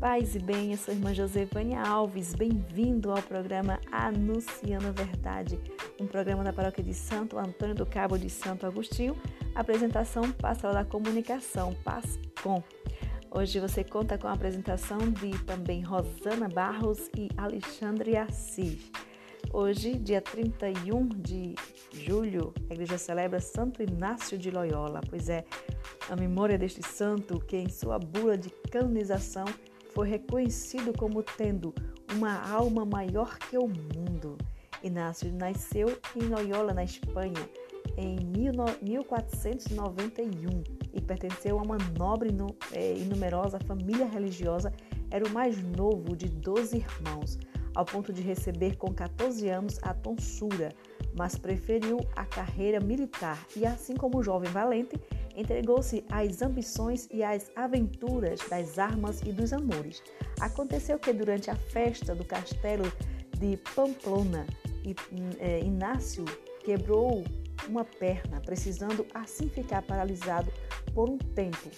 Paz e bem, eu sou a irmã Josefânia Alves, bem-vindo ao programa Anunciando a Verdade, um programa da paróquia de Santo Antônio do Cabo de Santo Agostinho, apresentação Pastoral da Comunicação, PASCOM. Hoje você conta com a apresentação de também Rosana Barros e Alexandre Assis. Hoje, dia 31 de julho, a igreja celebra Santo Inácio de Loyola, pois é a memória deste santo que, em sua bula de canonização, foi reconhecido como tendo uma alma maior que o mundo. Inácio nasceu em Loyola, na Espanha, em 1491 e pertenceu a uma nobre é, e numerosa família religiosa. Era o mais novo de 12 irmãos, ao ponto de receber com 14 anos a tonsura, mas preferiu a carreira militar e, assim como o jovem valente, entregou-se às ambições e às aventuras das armas e dos amores. Aconteceu que durante a festa do castelo de Pamplona, é, Inácio quebrou uma perna, precisando assim ficar paralisado por um tempo.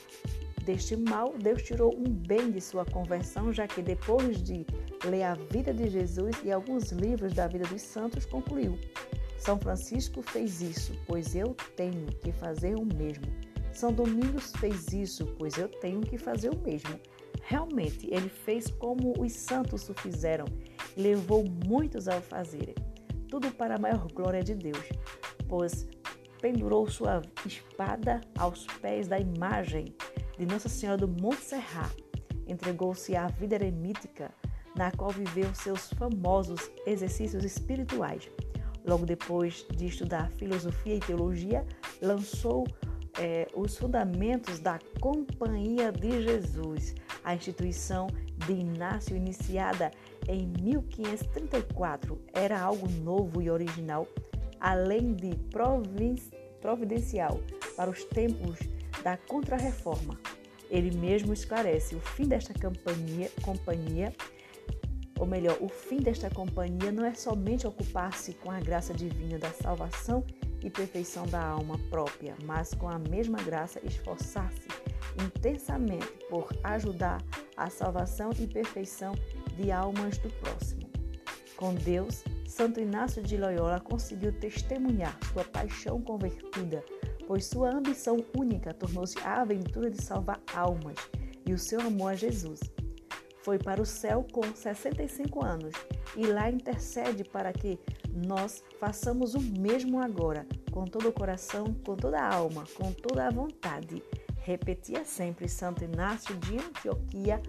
Deste mal, Deus tirou um bem de sua conversão, já que depois de ler a vida de Jesus e alguns livros da vida dos santos, concluiu: São Francisco fez isso, pois eu tenho que fazer o mesmo. São Domingos fez isso, pois eu tenho que fazer o mesmo. Realmente, ele fez como os santos o fizeram levou muitos a fazerem. Tudo para a maior glória de Deus, pois pendurou sua espada aos pés da imagem de Nossa Senhora do Monte Serrat. Entregou-se à vida eremítica, na qual viveu seus famosos exercícios espirituais. Logo depois de estudar filosofia e teologia, lançou é, os fundamentos da Companhia de Jesus, a instituição de Inácio, iniciada em 1534, era algo novo e original, além de providencial para os tempos da Contra-Reforma. Ele mesmo esclarece o fim desta companhia, companhia, ou melhor, o fim desta companhia não é somente ocupar-se com a graça divina da salvação e perfeição da alma própria, mas com a mesma graça esforçar-se intensamente por ajudar a salvação e perfeição de almas do próximo. Com Deus, Santo Inácio de Loyola conseguiu testemunhar sua paixão convertida, pois sua ambição única tornou-se a aventura de salvar almas e o seu amor a Jesus. Foi para o céu com 65 anos e lá intercede para que nós façamos o mesmo agora, com todo o coração, com toda a alma, com toda a vontade. Repetia sempre Santo Inácio de Antioquia,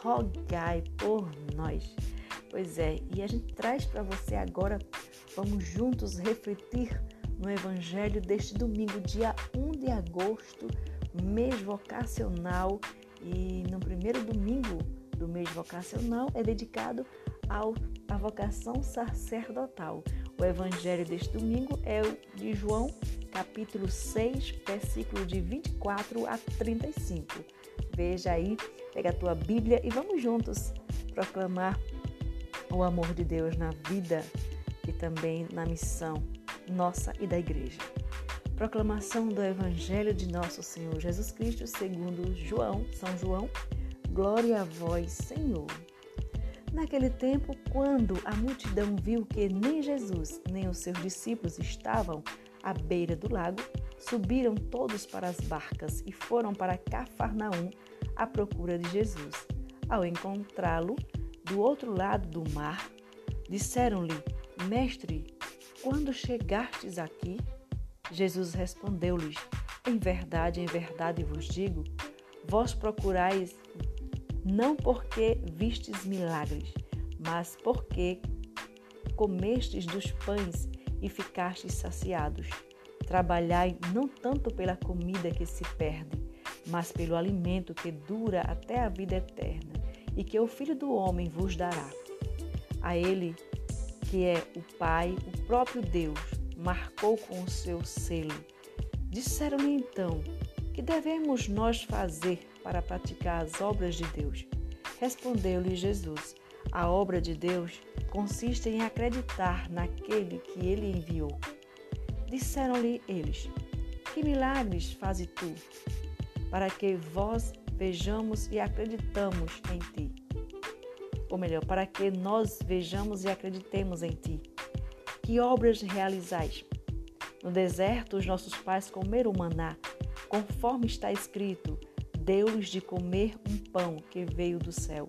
rogai por nós. Pois é, e a gente traz para você agora, vamos juntos refletir no Evangelho deste domingo, dia 1 de agosto, mês vocacional. E no primeiro domingo do mês vocacional é dedicado ao, à vocação sacerdotal. O evangelho deste domingo é o de João, capítulo 6, versículo de 24 a 35. Veja aí, pega a tua Bíblia e vamos juntos proclamar o amor de Deus na vida e também na missão nossa e da igreja. Proclamação do Evangelho de nosso Senhor Jesus Cristo, segundo João, São João. Glória a vós, Senhor. Naquele tempo, quando a multidão viu que nem Jesus nem os seus discípulos estavam à beira do lago, subiram todos para as barcas e foram para Cafarnaum à procura de Jesus. Ao encontrá-lo do outro lado do mar, disseram-lhe: Mestre, quando chegastes aqui? Jesus respondeu-lhes: Em verdade, em verdade vos digo, vós procurais não porque vistes milagres, mas porque comestes dos pães e ficastes saciados. Trabalhai não tanto pela comida que se perde, mas pelo alimento que dura até a vida eterna, e que o Filho do Homem vos dará. A ele, que é o Pai, o próprio Deus, marcou com o seu selo. Disseram-lhe então: Que devemos nós fazer para praticar as obras de Deus? Respondeu-lhe Jesus: A obra de Deus consiste em acreditar naquele que ele enviou. Disseram-lhe eles: Que milagres fazes tu? Para que vós vejamos e acreditamos em Ti. Ou melhor, para que nós vejamos e acreditemos em Ti. Que obras realizais? No deserto, os nossos pais comeram maná, conforme está escrito: deu-lhes de comer um pão que veio do céu.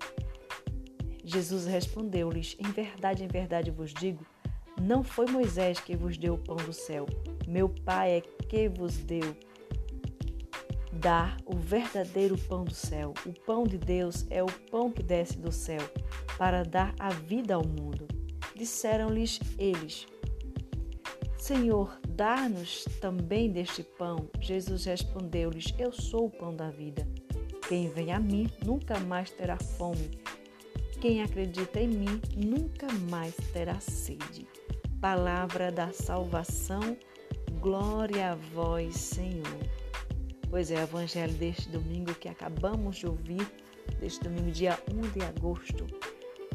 Jesus respondeu-lhes: Em verdade, em verdade vos digo, não foi Moisés que vos deu o pão do céu, meu Pai é que vos deu dar o verdadeiro pão do céu. O pão de Deus é o pão que desce do céu para dar a vida ao mundo. Disseram-lhes eles: Senhor, dá-nos também deste pão. Jesus respondeu-lhes: Eu sou o pão da vida. Quem vem a mim nunca mais terá fome. Quem acredita em mim nunca mais terá sede. Palavra da salvação, glória a vós, Senhor. Pois é, o evangelho deste domingo que acabamos de ouvir, deste domingo, dia 1 de agosto,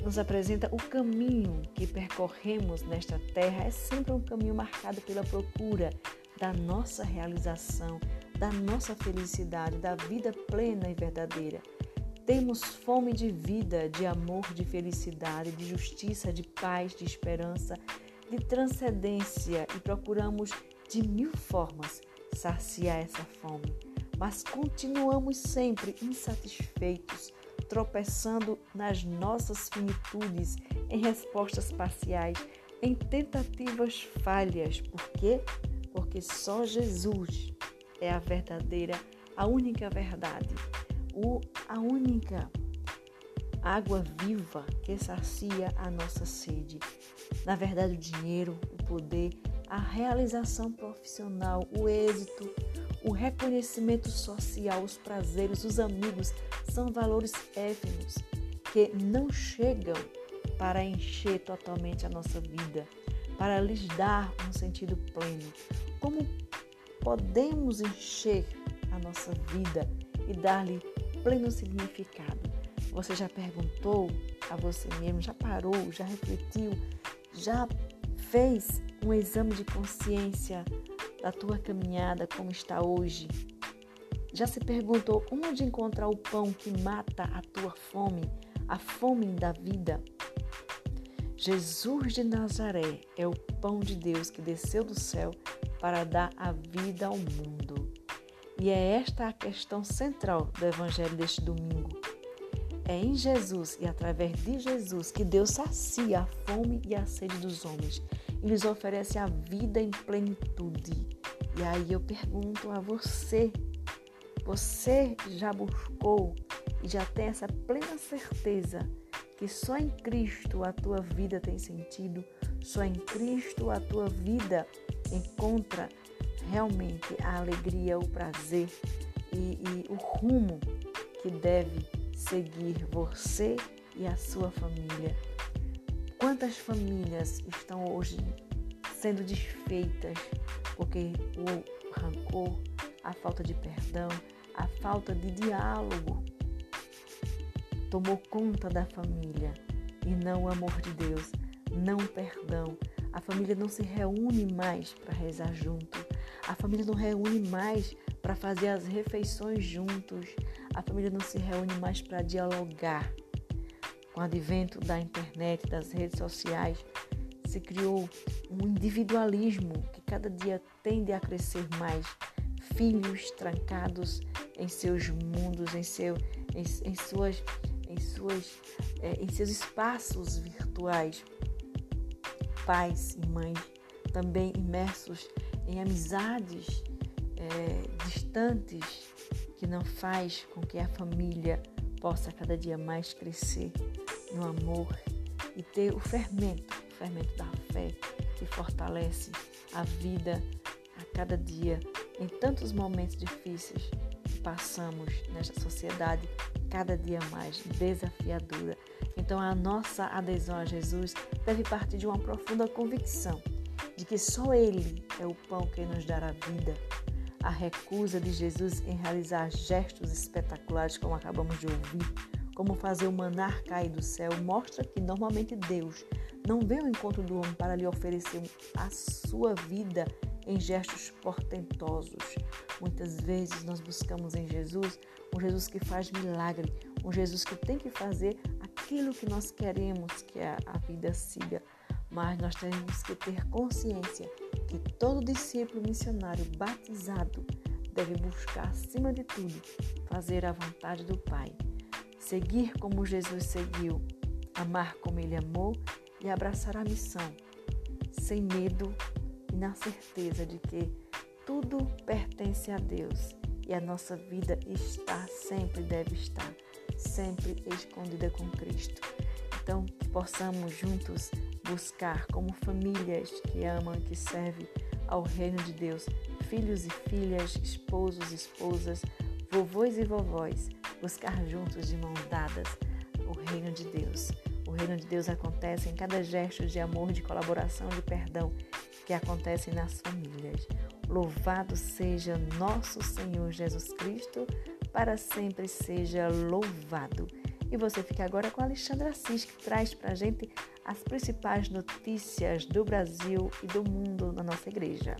nos apresenta o caminho que percorremos nesta terra. É sempre um caminho marcado pela procura da nossa realização, da nossa felicidade, da vida plena e verdadeira. Temos fome de vida, de amor, de felicidade, de justiça, de paz, de esperança, de transcendência e procuramos de mil formas saciar essa fome. Mas continuamos sempre insatisfeitos, tropeçando nas nossas finitudes, em respostas parciais, em tentativas falhas. Por quê? Porque só Jesus é a verdadeira, a única verdade, o, a única água viva que sacia a nossa sede. Na verdade, o dinheiro, o poder, a realização profissional, o êxito, o reconhecimento social, os prazeres, os amigos são valores efêmeros que não chegam para encher totalmente a nossa vida, para lhes dar um sentido pleno. Como podemos encher a nossa vida e dar-lhe pleno significado? Você já perguntou a você mesmo, já parou, já refletiu, já fez um exame de consciência da tua caminhada como está hoje? Já se perguntou onde encontrar o pão que mata a tua fome, a fome da vida? Jesus de Nazaré é o pão de Deus que desceu do céu para dar a vida ao mundo. E é esta a questão central do evangelho deste domingo. É em Jesus e através de Jesus que Deus sacia a fome e a sede dos homens e lhes oferece a vida em plenitude. E aí eu pergunto a você: você já buscou e já tem essa plena certeza que só em Cristo a tua vida tem sentido, só em Cristo a tua vida encontra realmente a alegria, o prazer e, e o rumo que deve seguir você e a sua família. Quantas famílias estão hoje sendo desfeitas porque o rancor, a falta de perdão, a falta de diálogo tomou conta da família e não o amor de Deus, não o perdão. A família não se reúne mais para rezar junto, a família não reúne mais para fazer as refeições juntos, a família não se reúne mais para dialogar. Com o advento da internet, das redes sociais, se criou um individualismo que cada dia tende a crescer mais. Filhos trancados em seus mundos, em, seu, em, em suas, em, suas, é, em seus espaços virtuais. Pais e mães também imersos em amizades é, distantes que não faz com que a família possa cada dia mais crescer no amor e ter o fermento, fermento da fé que fortalece a vida a cada dia em tantos momentos difíceis que passamos nesta sociedade cada dia mais desafiadora. Então a nossa adesão a Jesus deve partir de uma profunda convicção de que só Ele é o pão que nos dará vida. A recusa de Jesus em realizar gestos espetaculares, como acabamos de ouvir, como fazer o manar cair do céu, mostra que normalmente Deus não vem ao encontro do homem para lhe oferecer a sua vida em gestos portentosos. Muitas vezes nós buscamos em Jesus um Jesus que faz milagre, um Jesus que tem que fazer aquilo que nós queremos que a, a vida siga. Mas nós temos que ter consciência que todo discípulo missionário batizado deve buscar, acima de tudo, fazer a vontade do Pai. Seguir como Jesus seguiu, amar como ele amou e abraçar a missão, sem medo e na certeza de que tudo pertence a Deus e a nossa vida está, sempre deve estar, sempre escondida com Cristo. Então, que possamos juntos buscar como famílias que amam que servem ao reino de Deus, filhos e filhas, esposos e esposas, vovôs e vovós, buscar juntos de mãos dadas o reino de Deus. Reino de Deus acontece em cada gesto de amor, de colaboração, de perdão que acontece nas famílias. Louvado seja nosso Senhor Jesus Cristo, para sempre seja louvado. E você fica agora com a Alexandra Assis, que traz para a gente as principais notícias do Brasil e do mundo na nossa igreja.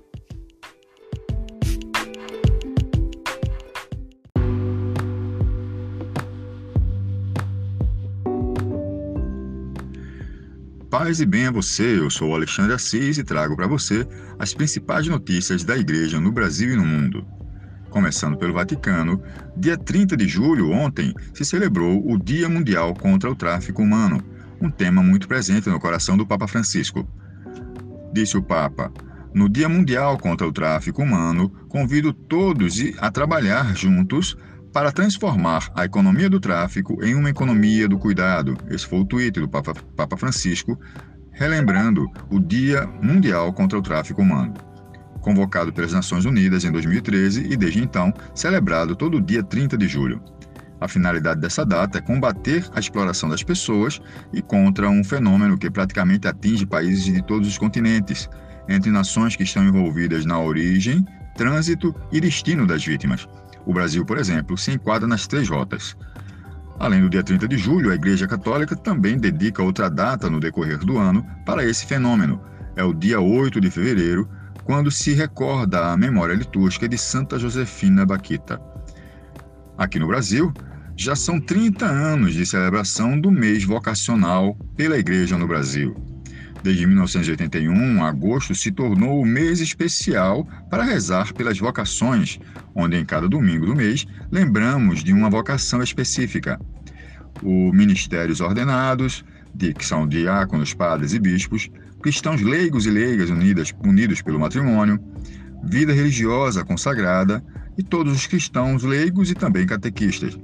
Paz e bem a você, eu sou Alexandre Assis e trago para você as principais notícias da Igreja no Brasil e no mundo. Começando pelo Vaticano, dia 30 de julho, ontem, se celebrou o Dia Mundial contra o Tráfico Humano, um tema muito presente no coração do Papa Francisco. Disse o Papa: No Dia Mundial contra o Tráfico Humano, convido todos a trabalhar juntos para transformar a economia do tráfico em uma economia do cuidado. Esse foi o tweet do Papa, Papa Francisco, relembrando o Dia Mundial contra o Tráfico Humano. Convocado pelas Nações Unidas em 2013 e desde então celebrado todo dia 30 de julho. A finalidade dessa data é combater a exploração das pessoas e contra um fenômeno que praticamente atinge países de todos os continentes, entre nações que estão envolvidas na origem, trânsito e destino das vítimas o Brasil, por exemplo, se enquadra nas três rotas. Além do dia 30 de julho, a Igreja Católica também dedica outra data no decorrer do ano para esse fenômeno. É o dia 8 de fevereiro, quando se recorda a memória litúrgica de Santa Josefina Baquita. Aqui no Brasil, já são 30 anos de celebração do mês vocacional pela Igreja no Brasil. Desde 1981, agosto se tornou o mês especial para rezar pelas vocações, onde em cada domingo do mês lembramos de uma vocação específica. O ministérios ordenados, de, que são diáconos, padres e bispos, cristãos leigos e leigas unidas, unidos pelo matrimônio, vida religiosa consagrada e todos os cristãos leigos e também catequistas.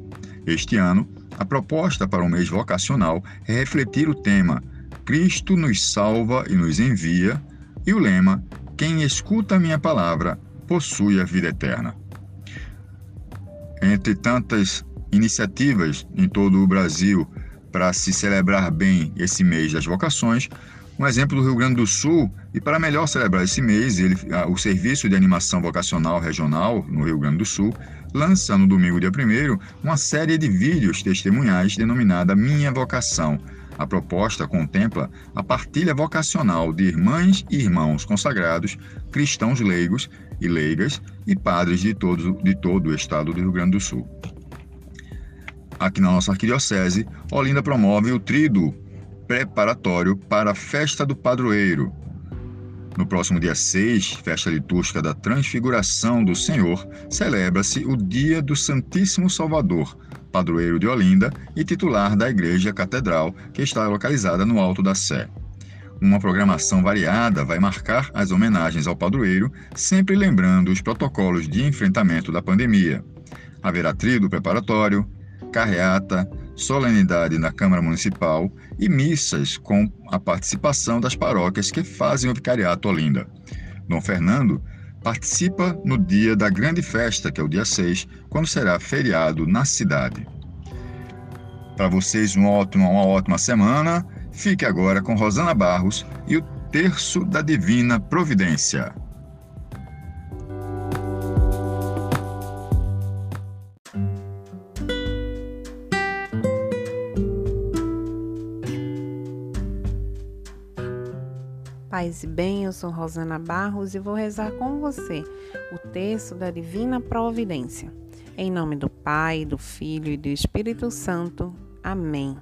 Este ano, a proposta para o mês vocacional é refletir o tema Cristo nos salva e nos envia, e o lema: Quem escuta a minha palavra possui a vida eterna. Entre tantas iniciativas em todo o Brasil para se celebrar bem esse mês das vocações, um exemplo do Rio Grande do Sul, e para melhor celebrar esse mês, ele, o Serviço de Animação Vocacional Regional no Rio Grande do Sul lança no domingo dia 1 uma série de vídeos testemunhais denominada Minha Vocação, a proposta contempla a partilha vocacional de irmãs e irmãos consagrados, cristãos leigos e leigas e padres de todo, de todo o estado do Rio Grande do Sul. Aqui na nossa arquidiocese, Olinda promove o trido preparatório para a Festa do Padroeiro. No próximo dia 6, festa litúrgica da Transfiguração do Senhor, celebra-se o Dia do Santíssimo Salvador, padroeiro de Olinda e titular da Igreja Catedral, que está localizada no Alto da Sé. Uma programação variada vai marcar as homenagens ao padroeiro, sempre lembrando os protocolos de enfrentamento da pandemia. Haverá trido preparatório, carreata, solenidade na Câmara Municipal e missas com a participação das paróquias que fazem o vicariato Olinda. Dom Fernando participa no dia da grande festa, que é o dia 6, quando será feriado na cidade. Para vocês, uma ótima, uma ótima semana. Fique agora com Rosana Barros e o Terço da Divina Providência. Paz e bem, eu sou Rosana Barros e vou rezar com você o texto da Divina Providência. Em nome do Pai, do Filho e do Espírito Santo. Amém.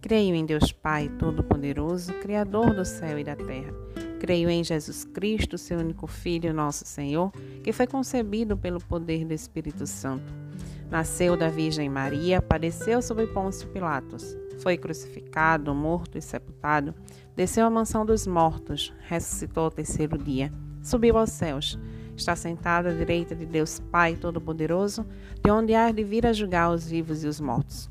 Creio em Deus Pai Todo-Poderoso, Criador do céu e da terra. Creio em Jesus Cristo, seu único Filho, nosso Senhor, que foi concebido pelo poder do Espírito Santo. Nasceu da Virgem Maria, padeceu sob Pôncio Pilatos foi crucificado, morto e sepultado, desceu à mansão dos mortos, ressuscitou ao terceiro dia, subiu aos céus, está sentado à direita de Deus Pai Todo-Poderoso, de onde há de vir a julgar os vivos e os mortos.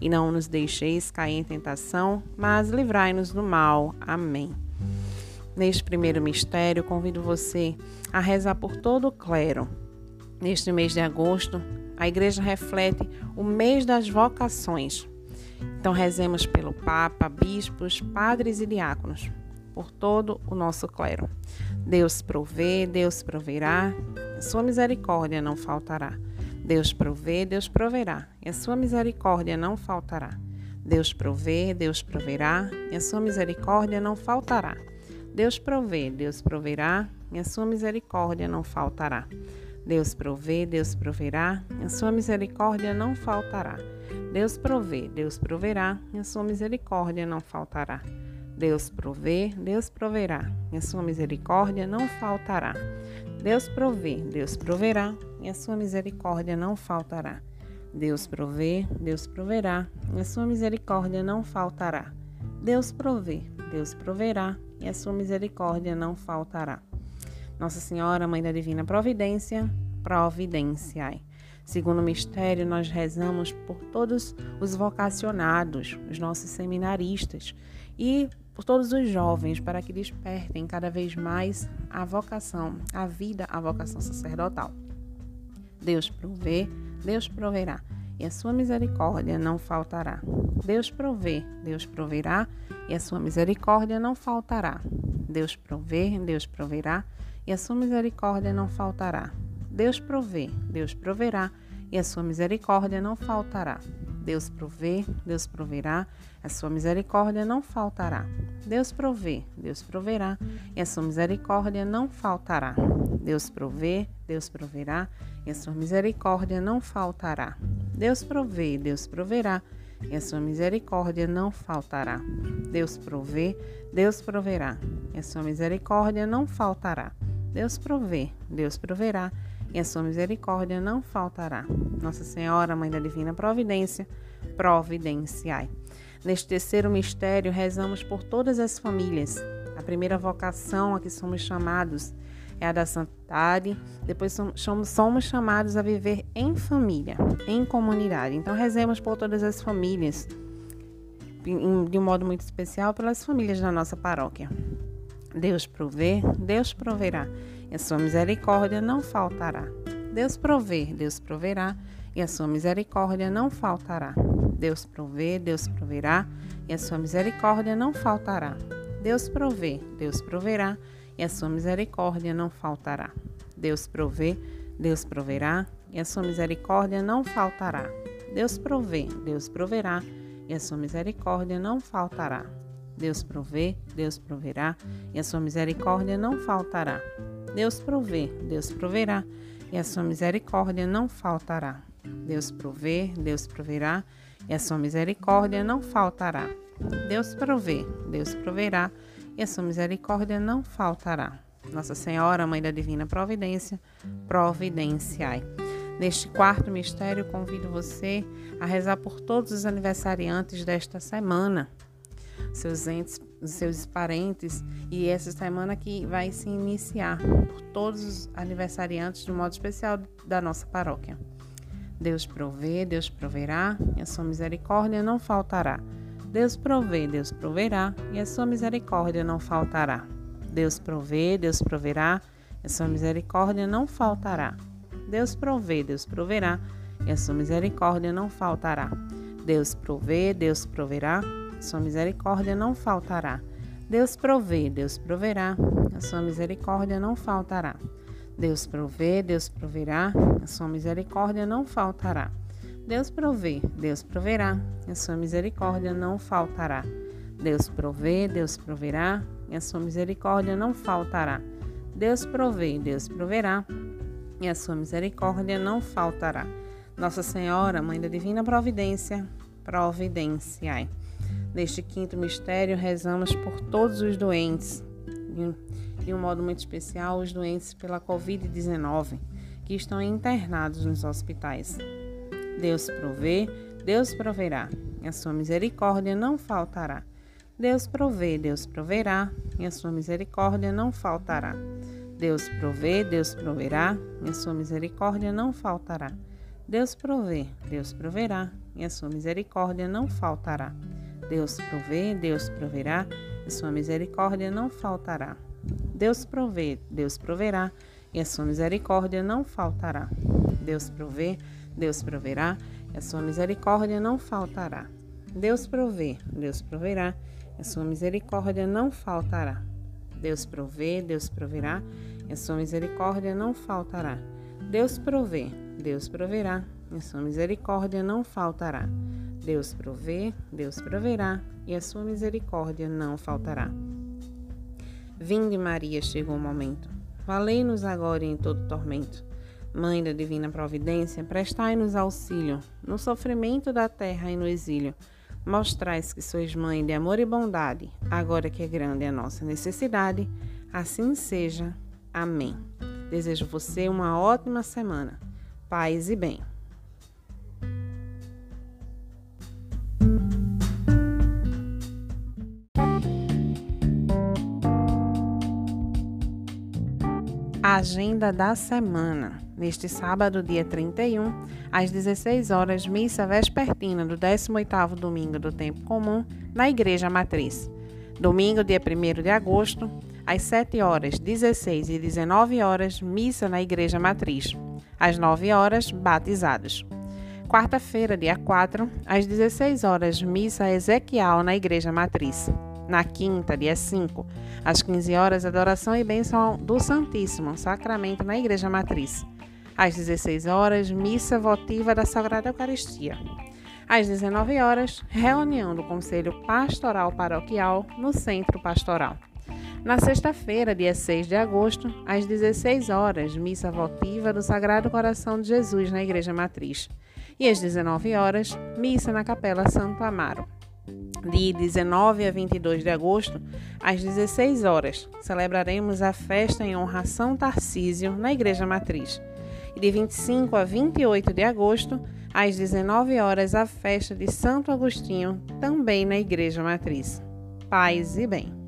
e não nos deixeis cair em tentação, mas livrai-nos do mal. Amém. Neste primeiro mistério, convido você a rezar por todo o clero. Neste mês de agosto, a igreja reflete o mês das vocações. Então, rezemos pelo Papa, bispos, padres e diáconos, por todo o nosso clero. Deus provê, Deus proverá, sua misericórdia não faltará. Deus provê, Deus proverá, e a sua misericórdia não faltará. Deus provê, Deus proverá, e a sua misericórdia não faltará. Deus provê, Deus proverá, e a sua misericórdia não faltará. Deus provê, Deus proverá, e a sua misericórdia não faltará. Deus provê, Deus proverá, e a sua misericórdia não faltará. Deus provê, Deus proverá, e a sua misericórdia não faltará. Deus provê, Deus proverá, e a sua misericórdia não faltará. Deus provê, Deus proverá, e a sua misericórdia não faltará. Deus provê, Deus proverá, e a sua misericórdia não faltará. Nossa Senhora, Mãe da Divina Providência, providenciai. Segundo o mistério, nós rezamos por todos os vocacionados, os nossos seminaristas e por todos os jovens, para que despertem cada vez mais a vocação, a vida, a vocação sacerdotal. Deus provê, Deus proverá, e a sua misericórdia não faltará. Deus provê, Deus proverá, e a sua misericórdia não faltará. Deus provê, Deus proverá, e a sua misericórdia não faltará. Deus provê, Deus proverá, e a sua misericórdia não faltará. Deus provê, Deus proverá, a sua misericórdia não faltará. Deus provê, Deus proverá, e a sua misericórdia não faltará. Deus provê, Deus proverá, e a sua misericórdia não faltará. Deus provê, Deus proverá, e a sua misericórdia não faltará. Deus provê, Deus proverá, e a sua misericórdia não faltará. Deus provê, Deus proverá, e a sua misericórdia não faltará. Nossa Senhora, Mãe da Divina Providência, providenciai. Neste terceiro mistério, rezamos por todas as famílias. A primeira vocação a que somos chamados é a da santidade, depois somos, chamados a viver em família, em comunidade. Então, rezemos por todas as famílias, de um modo muito especial pelas famílias da nossa paróquia. Deus provê, Deus proverá e a sua misericórdia não faltará. Deus provê, Deus proverá, e a sua misericórdia não faltará. Deus provê, Deus proverá, e a sua misericórdia não faltará. Deus provê, Deus proverá, e a sua misericórdia não faltará. Deus provê, Deus proverá, e a sua misericórdia não faltará. Deus provê, Deus proverá, e a sua misericórdia não faltará. Deus provê, Deus proverá, e a sua misericórdia não faltará. Deus provê, Deus proverá, e a sua misericórdia não faltará. Deus provê, Deus proverá, e a sua misericórdia não faltará. Deus provê, Deus proverá, e a sua misericórdia não faltará. Nossa Senhora, Mãe da Divina Providência, providenciai. Neste quarto mistério, convido você a rezar por todos os aniversariantes desta semana seus entes, seus parentes e essa semana que vai se iniciar por todos os aniversariantes de modo especial da nossa paróquia. Deus provê, Deus proverá, e a sua misericórdia não faltará. Deus provê, Deus proverá, e a sua misericórdia não faltará. Deus provê, Deus proverá, e a sua misericórdia não faltará. Deus provê, Deus proverá, e a sua misericórdia não faltará. Deus provê, Deus proverá, sua misericórdia não faltará. Deus provê, Deus proverá, a sua misericórdia não faltará. Deus provê, Deus proverá, a sua misericórdia não faltará. Deus provê, Deus proverá, a sua misericórdia não faltará. Deus provê, Deus proverá, e a sua misericórdia não faltará. Deus provê, Deus proverá, e a sua misericórdia não faltará. Nossa Senhora, Mãe da Divina Providência, providenciai. Neste quinto mistério, rezamos por todos os doentes, de um modo muito especial, os doentes pela Covid-19, que estão internados nos hospitais. Deus provê, Deus proverá, e a sua misericórdia não faltará. Deus provê, Deus proverá, e a sua misericórdia não faltará. Deus provê, Deus proverá, e a sua misericórdia não faltará. Deus provê, Deus proverá, e a sua misericórdia não faltará. Deus provê, Deus proverá, e sua misericórdia não faltará. Deus provê, Deus proverá, e a sua misericórdia não faltará. Deus provê, Deus proverá, e a sua misericórdia não faltará. Deus provê, Deus proverá, e a sua misericórdia não faltará. Deus provê, Deus proverá, e a sua misericórdia não faltará. Deus provê, Deus proverá, e a sua misericórdia não faltará. Deus provê, Deus proverá, e a sua misericórdia não faltará. Vinde, Maria, chegou o momento. Valei-nos agora em todo tormento. Mãe da divina providência, prestai-nos auxílio no sofrimento da terra e no exílio. Mostrais que sois mãe de amor e bondade, agora que é grande a nossa necessidade. Assim seja. Amém. Desejo você uma ótima semana. Paz e bem. Agenda da semana. Neste sábado, dia 31, às 16 horas, missa vespertina do 18º domingo do tempo comum na Igreja Matriz. Domingo, dia 1 de agosto, às 7 horas, 16 e 19 horas, missa na Igreja Matriz. Às 9 horas, batizados. Quarta-feira, dia 4, às 16 horas, missa Ezequiel na Igreja Matriz. Na quinta, dia 5, às 15 horas, adoração e bênção do Santíssimo Sacramento na Igreja Matriz. Às 16 horas, missa votiva da Sagrada Eucaristia. Às 19 horas, reunião do Conselho Pastoral Paroquial no Centro Pastoral. Na sexta-feira, dia 6 de agosto, às 16 horas, missa votiva do Sagrado Coração de Jesus na Igreja Matriz. E às 19 horas, missa na Capela Santo Amaro de 19 a 22 de agosto, às 16 horas, celebraremos a festa em honra a São Tarcísio na Igreja Matriz. E de 25 a 28 de agosto, às 19 horas, a festa de Santo Agostinho, também na Igreja Matriz. Paz e bem.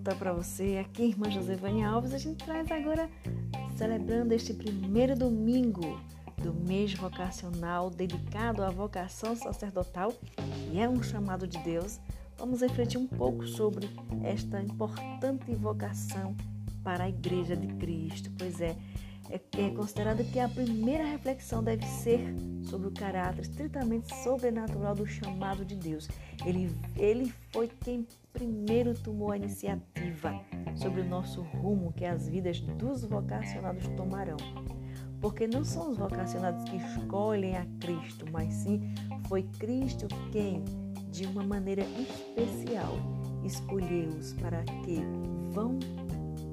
Volta para você. Aqui, irmã Josevânia Alves, a gente traz agora, celebrando este primeiro domingo do mês vocacional dedicado à vocação sacerdotal, e é um chamado de Deus. Vamos refletir um pouco sobre esta importante vocação para a Igreja de Cristo. Pois é, é, é considerado que a primeira reflexão deve ser sobre o caráter estritamente sobrenatural do chamado de Deus. Ele, ele foi quem primeiro tomou a iniciativa sobre o nosso rumo que as vidas dos vocacionados tomarão. Porque não são os vocacionados que escolhem a Cristo, mas sim foi Cristo quem, de uma maneira especial, escolheu-os para que vão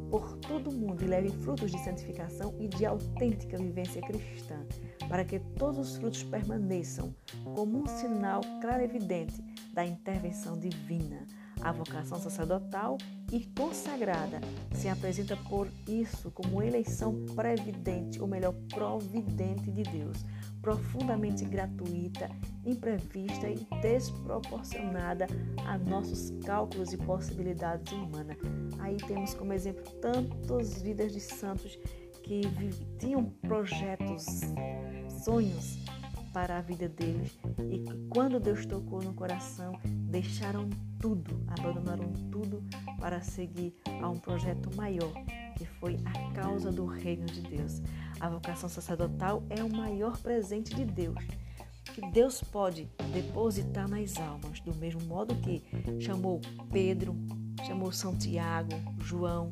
por todo o mundo e levem frutos de santificação e de autêntica vivência cristã, para que todos os frutos permaneçam como um sinal claro e evidente da intervenção divina. A vocação sacerdotal e consagrada se apresenta por isso como eleição previdente, ou melhor, providente de Deus, profundamente gratuita, imprevista e desproporcionada a nossos cálculos e possibilidades humanas. Aí temos como exemplo tantas vidas de santos que tinham projetos sonhos para a vida deles e que quando Deus tocou no coração, deixaram tudo, abandonaram tudo para seguir a um projeto maior, que foi a causa do reino de Deus. A vocação sacerdotal é o maior presente de Deus que Deus pode depositar nas almas, do mesmo modo que chamou Pedro, chamou Santiago, João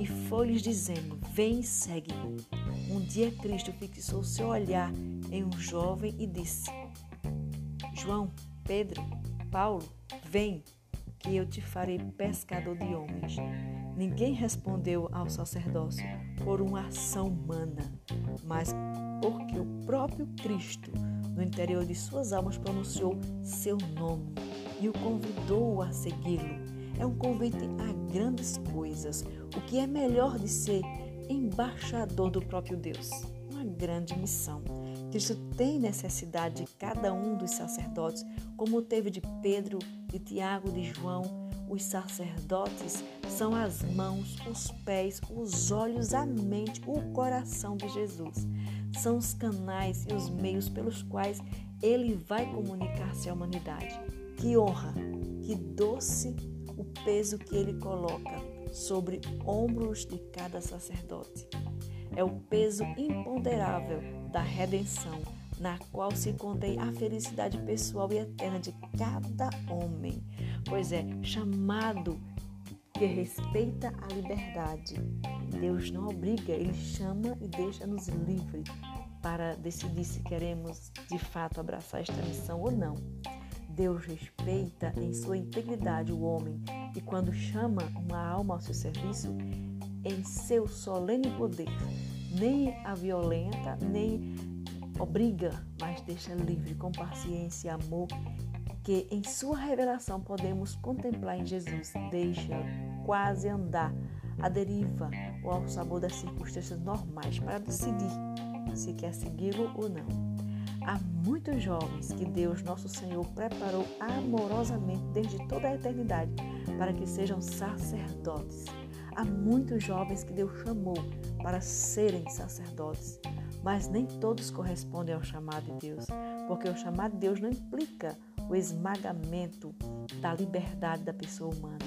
e foi-lhes dizendo: Vem segue-me. Um dia Cristo fixou seu olhar em um jovem e disse: João, Pedro, Paulo, vem, que eu te farei pescador de homens. Ninguém respondeu ao sacerdócio por uma ação humana, mas porque o próprio Cristo, no interior de suas almas, pronunciou seu nome e o convidou a segui-lo. É um convite a grandes coisas, o que é melhor de ser embaixador do próprio Deus. Uma grande missão. Cristo tem necessidade de cada um dos sacerdotes, como teve de Pedro, de Tiago, de João. Os sacerdotes são as mãos, os pés, os olhos, a mente, o coração de Jesus. São os canais e os meios pelos quais ele vai comunicar-se à humanidade. Que honra, que doce o peso que ele coloca sobre ombros de cada sacerdote. É o peso imponderável da redenção, na qual se contém a felicidade pessoal e eterna de cada homem, pois é chamado que respeita a liberdade. Deus não obriga, ele chama e deixa-nos livres para decidir se queremos de fato abraçar esta missão ou não. Deus respeita em sua integridade o homem e, quando chama uma alma ao seu serviço, em seu solene poder, nem a violenta, nem obriga, mas deixa livre com paciência e amor, que em sua revelação podemos contemplar em Jesus. Deixa quase andar à deriva ou ao sabor das circunstâncias normais para decidir se quer segui-lo ou não. Há muitos jovens que Deus, nosso Senhor, preparou amorosamente desde toda a eternidade para que sejam sacerdotes. Há muitos jovens que Deus chamou para serem sacerdotes, mas nem todos correspondem ao chamado de Deus, porque o chamado de Deus não implica o esmagamento da liberdade da pessoa humana.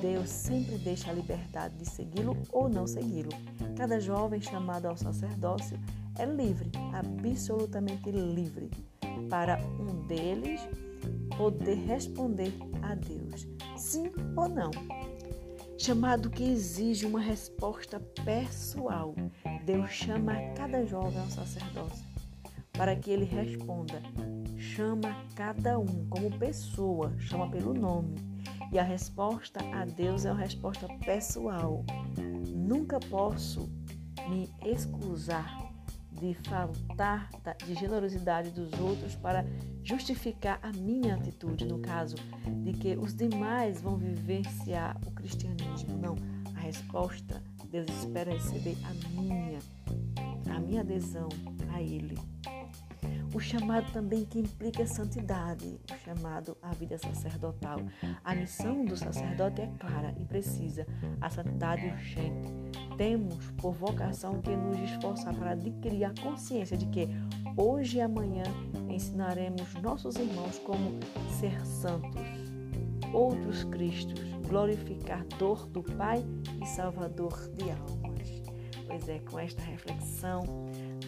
Deus sempre deixa a liberdade de segui-lo ou não segui-lo. Cada jovem chamado ao sacerdócio é livre, absolutamente livre, para um deles poder responder a Deus, sim ou não. Chamado que exige uma resposta pessoal. Deus chama cada jovem ao sacerdócio para que ele responda. Chama cada um como pessoa, chama pelo nome. E a resposta a Deus é uma resposta pessoal. Nunca posso me excusar de faltar de generosidade dos outros para justificar a minha atitude, no caso de que os demais vão vivenciar o cristianismo. Não, a resposta Deus espera receber a minha, a minha adesão a Ele. O chamado também que implica santidade, o chamado à vida sacerdotal. A missão do sacerdote é clara e precisa, a santidade urgente. Temos por vocação que nos esforçar para adquirir a consciência de que hoje e amanhã ensinaremos nossos irmãos como ser santos, outros Cristos, glorificador do Pai e Salvador de almas. Pois é, com esta reflexão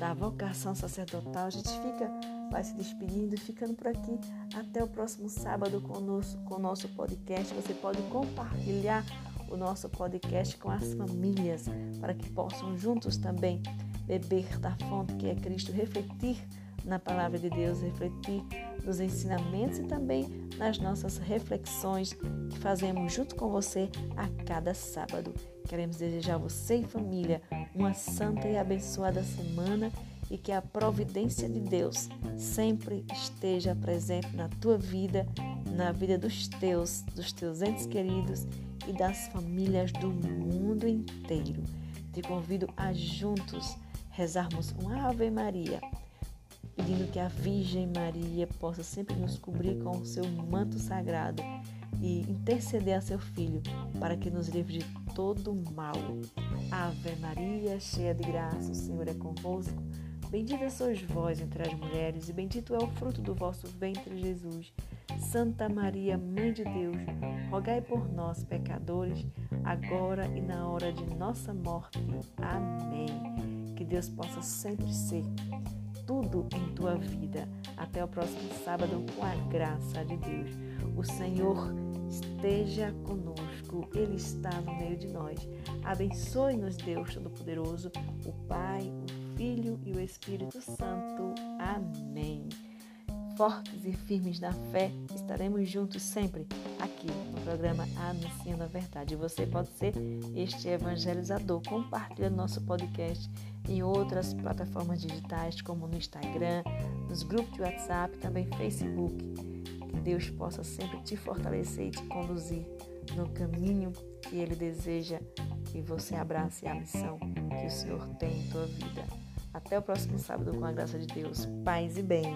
da vocação sacerdotal, a gente fica, vai se despedindo ficando por aqui. Até o próximo sábado conosco, com o nosso podcast. Você pode compartilhar o nosso podcast com as famílias, para que possam juntos também beber da fonte que é Cristo, refletir na palavra de Deus, refletir nos ensinamentos e também nas nossas reflexões que fazemos junto com você a cada sábado. Queremos desejar a você e família uma santa e abençoada semana e que a providência de Deus sempre esteja presente na tua vida, na vida dos teus, dos teus entes queridos e das famílias do mundo inteiro. Te convido a juntos rezarmos uma Ave Maria, pedindo que a Virgem Maria possa sempre nos cobrir com o seu manto sagrado e interceder a seu Filho para que nos livre de todo mal. Ave Maria, cheia de graça, o Senhor é convosco. Bendita sois vós entre as mulheres, e bendito é o fruto do vosso ventre, Jesus. Santa Maria, Mãe de Deus, rogai por nós, pecadores, agora e na hora de nossa morte. Amém. Que Deus possa sempre ser tudo em tua vida. Até o próximo sábado, com a graça de Deus. O Senhor esteja conosco, Ele está no meio de nós. Abençoe-nos, Deus Todo-Poderoso, o Pai, o Filho e o Espírito Santo. Amém. Fortes e firmes na fé, estaremos juntos sempre aqui no programa Anunciando a Verdade. Você pode ser este evangelizador. Compartilhe nosso podcast em outras plataformas digitais, como no Instagram, nos grupos de WhatsApp, também Facebook. Que Deus possa sempre te fortalecer e te conduzir no caminho que Ele deseja e você abrace a missão que o Senhor tem em tua vida. Até o próximo sábado, com a graça de Deus. Paz e bem.